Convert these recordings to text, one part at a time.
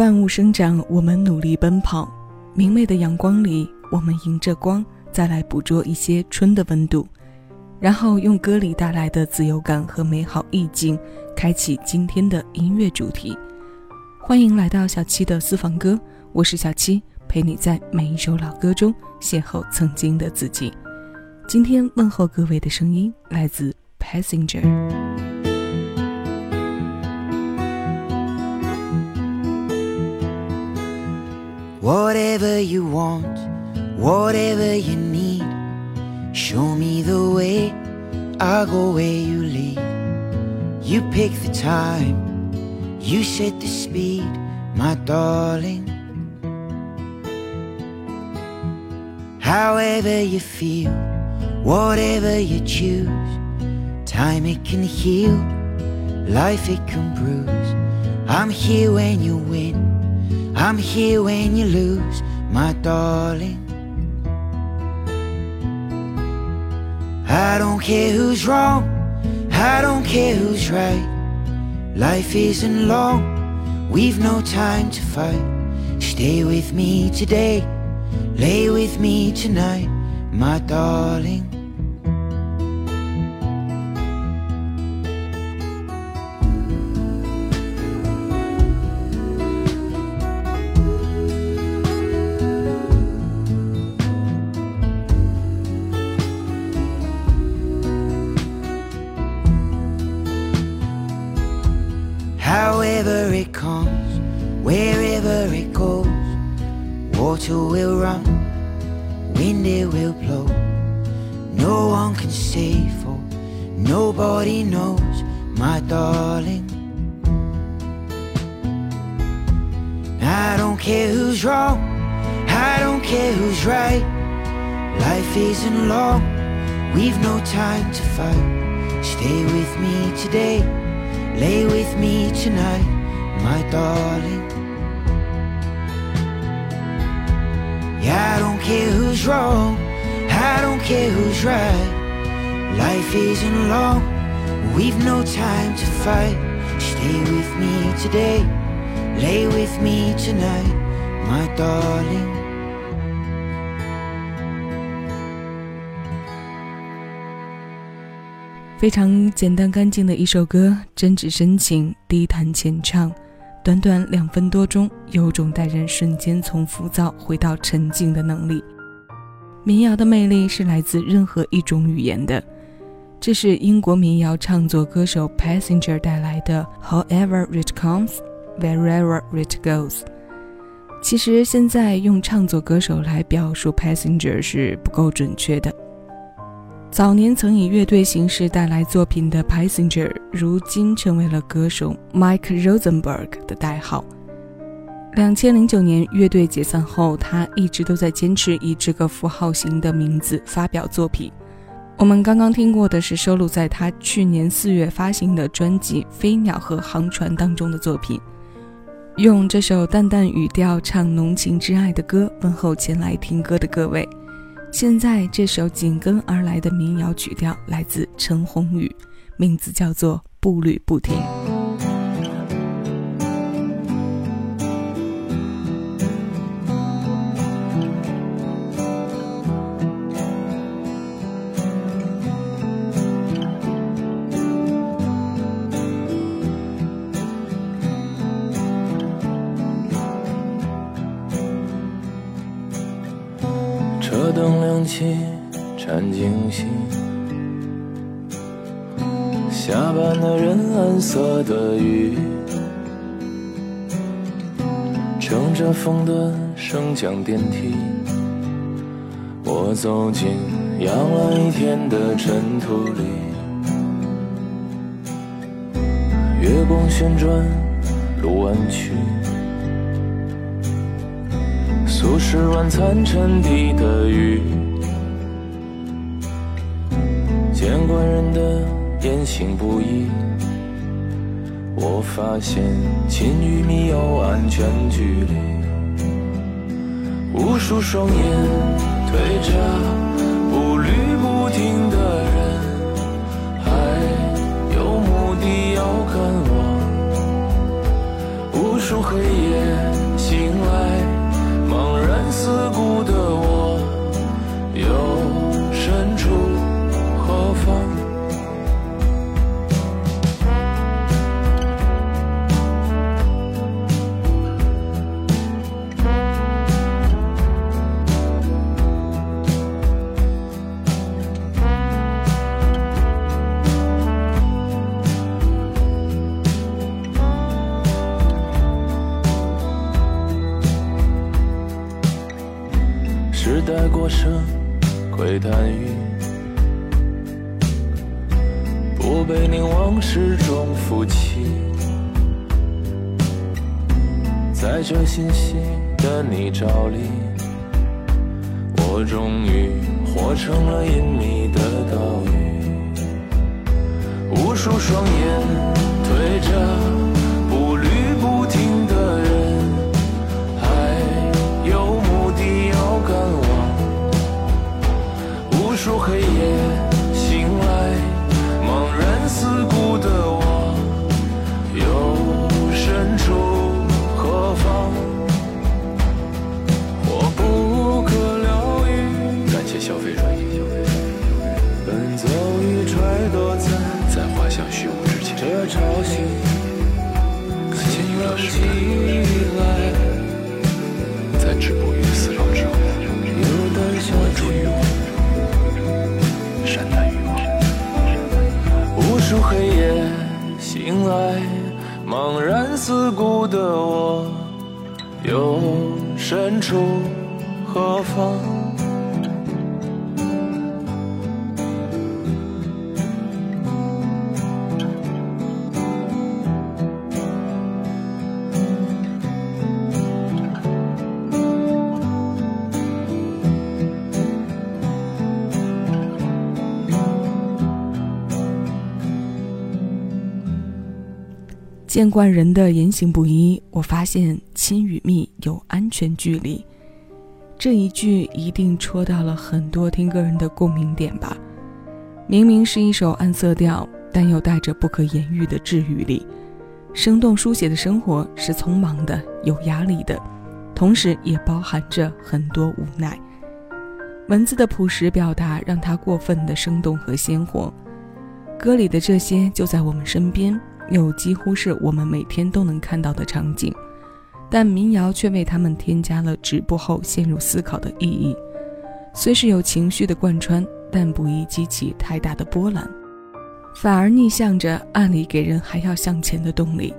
万物生长，我们努力奔跑。明媚的阳光里，我们迎着光，再来捕捉一些春的温度，然后用歌里带来的自由感和美好意境，开启今天的音乐主题。欢迎来到小七的私房歌，我是小七，陪你在每一首老歌中邂逅曾经的自己。今天问候各位的声音来自 Passenger。Whatever you want, whatever you need, show me the way, I'll go where you lead. You pick the time, you set the speed, my darling. However you feel, whatever you choose, time it can heal, life it can bruise. I'm here when you win. I'm here when you lose, my darling. I don't care who's wrong, I don't care who's right. Life isn't long, we've no time to fight. Stay with me today, lay with me tonight, my darling. However it comes, wherever it goes, water will run, wind it will blow. No one can say for nobody knows, my darling. I don't care who's wrong, I don't care who's right. Life isn't long, we've no time to fight. Stay with me today. Lay with me tonight, my darling. Yeah, I don't care who's wrong, I don't care who's right. Life isn't long, we've no time to fight. Stay with me today, lay with me tonight, my darling. 非常简单干净的一首歌，真挚深情，低弹浅唱，短短两分多钟，有种带人瞬间从浮躁回到沉静的能力。民谣的魅力是来自任何一种语言的，这是英国民谣唱作歌手 Passenger 带来的 However it comes, wherever it goes。其实现在用唱作歌手来表述 Passenger 是不够准确的。早年曾以乐队形式带来作品的 Passenger，如今成为了歌手 Mike Rosenberg 的代号。两千零九年乐队解散后，他一直都在坚持以这个符号型的名字发表作品。我们刚刚听过的是收录在他去年四月发行的专辑《飞鸟和航船》当中的作品。用这首淡淡语调唱浓情之爱的歌，问候前来听歌的各位。现在这首紧跟而来的民谣曲调来自陈鸿宇，名字叫做《步履不停》。起，缠惊喜。下班的人，蓝色的雨，乘着风的升降电梯。我走进养了一天的尘土里，月光旋转，路弯曲。素食晚餐沉底的鱼，见惯人的言行不一。我发现亲与密有安全距离，无数双眼对着步履不停的人，还有目的要赶往，无数黑夜时代过剩，窥探于不被凝往事中浮起，在这信息的泥沼里，我终于活成了隐秘的岛屿，无数双眼推着数黑夜。来，茫然四顾的我，又身处何方？见惯人的言行不一，我发现亲与密有安全距离。这一句一定戳到了很多听歌人的共鸣点吧？明明是一首暗色调，但又带着不可言喻的治愈力。生动书写的生活是匆忙的、有压力的，同时也包含着很多无奈。文字的朴实表达让它过分的生动和鲜活。歌里的这些就在我们身边。又几乎是我们每天都能看到的场景，但民谣却为他们添加了止步后陷入思考的意义。虽是有情绪的贯穿，但不宜激起太大的波澜，反而逆向着暗里给人还要向前的动力。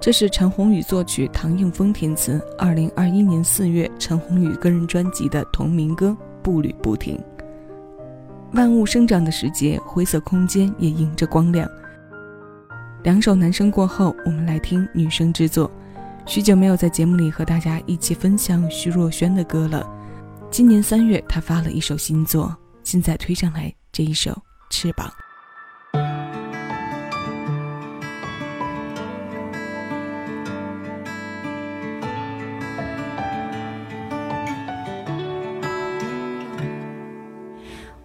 这是陈鸿宇作曲，唐映枫填词，二零二一年四月陈鸿宇个人专辑的同名歌《步履不停》。万物生长的时节，灰色空间也迎着光亮。两首男生过后，我们来听女生之作。许久没有在节目里和大家一起分享徐若瑄的歌了。今年三月，她发了一首新作，现在推上来这一首《翅膀》。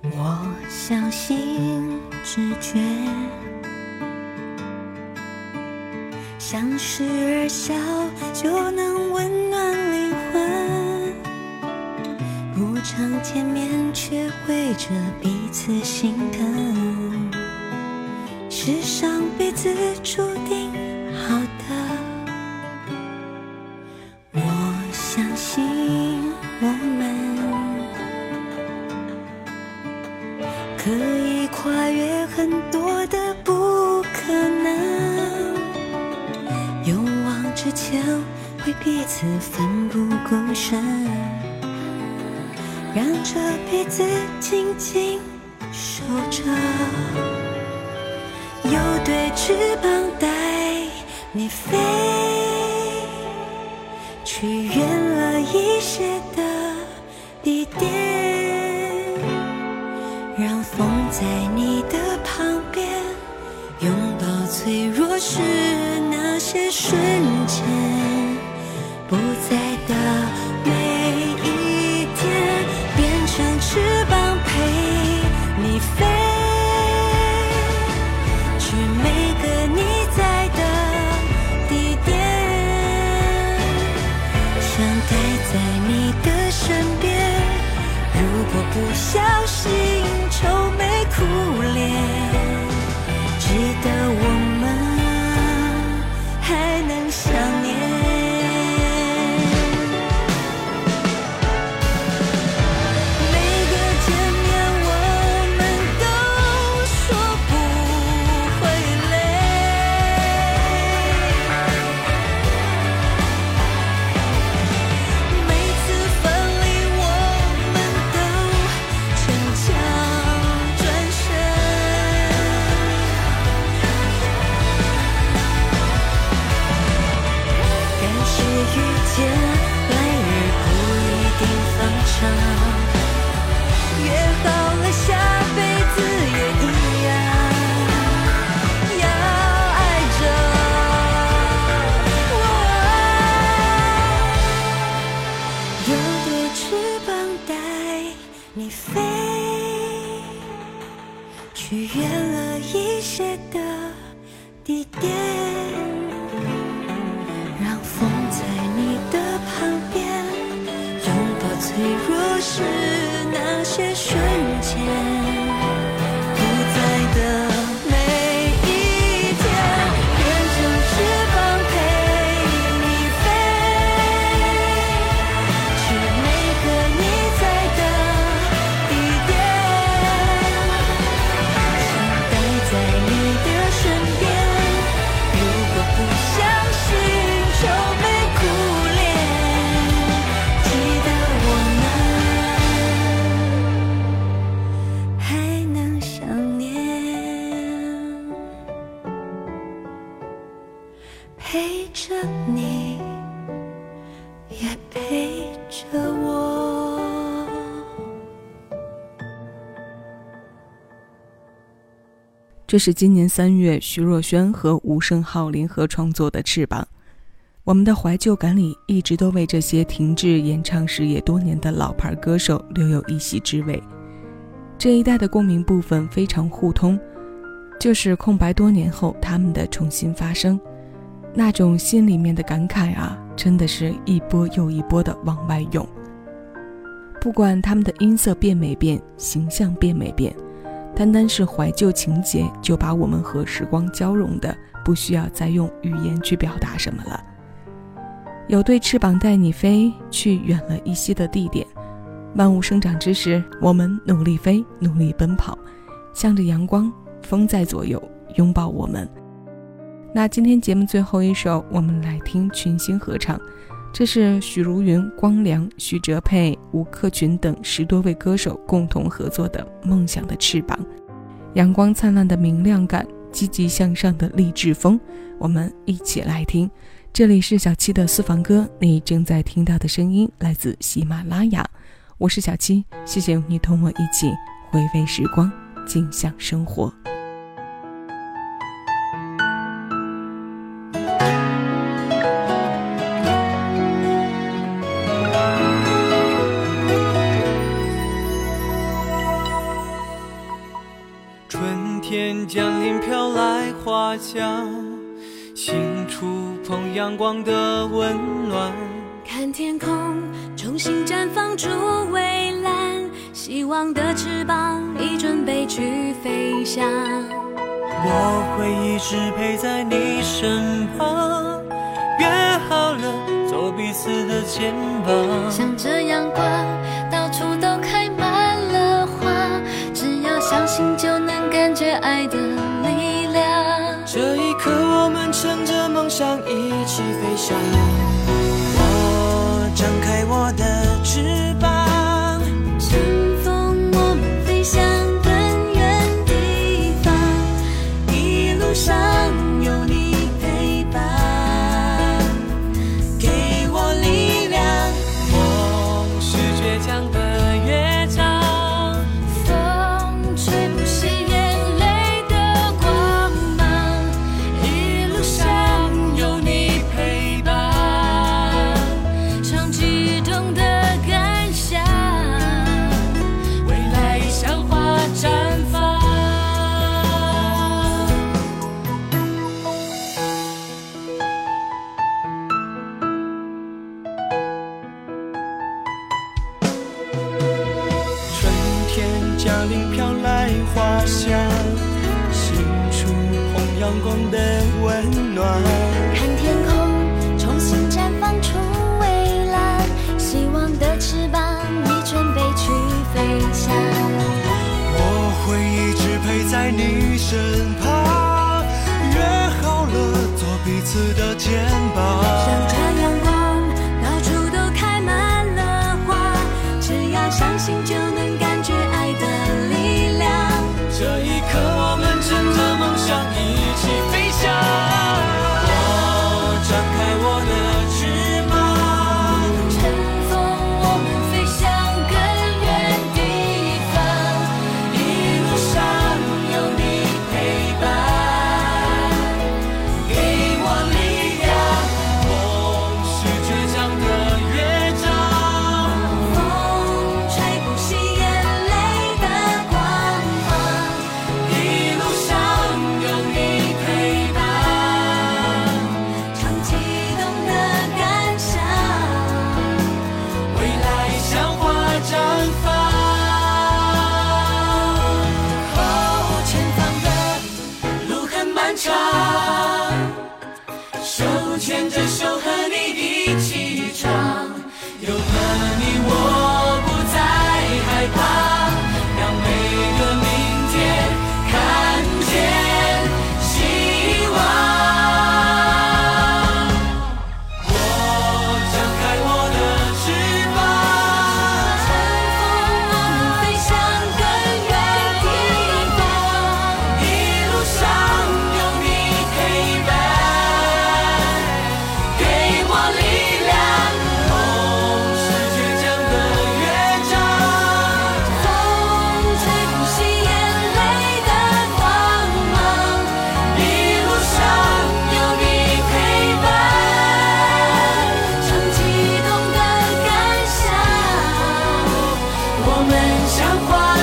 我相信直觉。相视而笑，就能温暖灵魂。不常见面，却会着彼此心疼。是上辈子注定好的。去远了一些的不小心这是今年三月徐若瑄和吴胜浩联合创作的《翅膀》。我们的怀旧感里，一直都为这些停滞演唱事业多年的老牌歌手留有一席之位。这一代的共鸣部分非常互通，就是空白多年后他们的重新发声，那种心里面的感慨啊，真的是一波又一波的往外涌。不管他们的音色变没变，形象变没变。单单是怀旧情节就把我们和时光交融的，不需要再用语言去表达什么了。有对翅膀带你飞，去远了一些的地点。万物生长之时，我们努力飞，努力奔跑，向着阳光，风在左右，拥抱我们。那今天节目最后一首，我们来听群星合唱。这是许茹芸、光良、许哲佩、吴克群等十多位歌手共同合作的《梦想的翅膀》，阳光灿烂的明亮感，积极向上的励志风，我们一起来听。这里是小七的私房歌，你正在听到的声音来自喜马拉雅，我是小七，谢谢你同我一起回味时光，静享生活。家，心触碰阳光的温暖，看天空重新绽放出蔚蓝，希望的翅膀已准备去飞翔。我会一直陪在你身旁，约好了做彼此的肩膀。向着阳光，到处都开满了花，只要相信就能感觉爱的想一起飞翔。我张开我的翅阳光的温暖，看天空重新绽放出蔚蓝，希望的翅膀已准备去飞翔。我会一直陪在你身旁，约好了做彼此的肩膀。我们像花